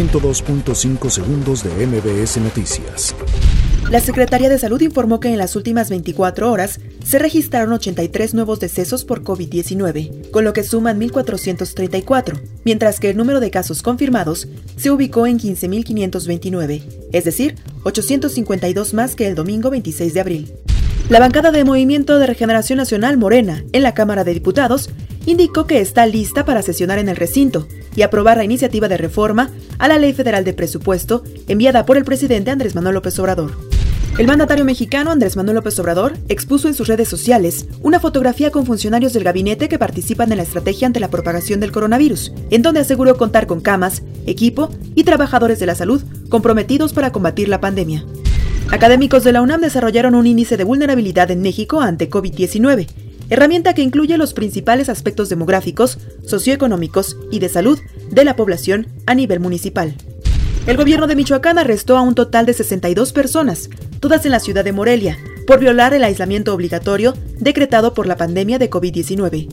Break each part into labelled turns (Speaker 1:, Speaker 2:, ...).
Speaker 1: 102.5 segundos de MBS Noticias.
Speaker 2: La Secretaría de Salud informó que en las últimas 24 horas se registraron 83 nuevos decesos por COVID-19, con lo que suman 1.434, mientras que el número de casos confirmados se ubicó en 15.529, es decir, 852 más que el domingo 26 de abril. La bancada de Movimiento de Regeneración Nacional Morena en la Cámara de Diputados indicó que está lista para sesionar en el recinto y aprobar la iniciativa de reforma a la Ley Federal de Presupuesto enviada por el presidente Andrés Manuel López Obrador. El mandatario mexicano Andrés Manuel López Obrador expuso en sus redes sociales una fotografía con funcionarios del gabinete que participan en la estrategia ante la propagación del coronavirus, en donde aseguró contar con camas, equipo y trabajadores de la salud comprometidos para combatir la pandemia. Académicos de la UNAM desarrollaron un índice de vulnerabilidad en México ante COVID-19, herramienta que incluye los principales aspectos demográficos, socioeconómicos y de salud de la población a nivel municipal. El gobierno de Michoacán arrestó a un total de 62 personas, todas en la ciudad de Morelia, por violar el aislamiento obligatorio decretado por la pandemia de COVID-19.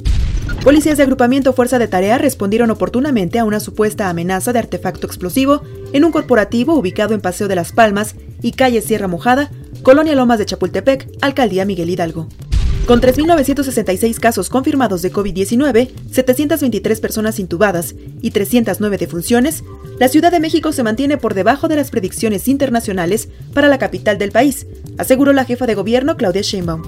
Speaker 2: Policías de agrupamiento Fuerza de Tarea respondieron oportunamente a una supuesta amenaza de artefacto explosivo en un corporativo ubicado en Paseo de las Palmas y calle Sierra Mojada, Colonia Lomas de Chapultepec, Alcaldía Miguel Hidalgo. Con 3.966 casos confirmados de COVID-19, 723 personas intubadas y 309 defunciones, la Ciudad de México se mantiene por debajo de las predicciones internacionales para la capital del país, aseguró la jefa de gobierno Claudia Sheinbaum.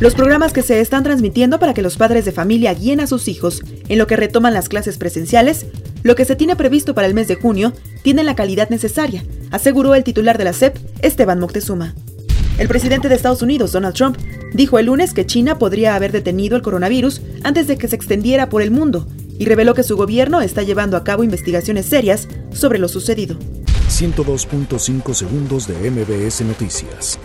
Speaker 2: Los programas que se están transmitiendo para que los padres de familia guíen a sus hijos en lo que retoman las clases presenciales, lo que se tiene previsto para el mes de junio, tienen la calidad necesaria, aseguró el titular de la SEP, Esteban Moctezuma. El presidente de Estados Unidos, Donald Trump, dijo el lunes que China podría haber detenido el coronavirus antes de que se extendiera por el mundo y reveló que su gobierno está llevando a cabo investigaciones serias sobre lo sucedido.
Speaker 1: 102.5 segundos de MBS Noticias.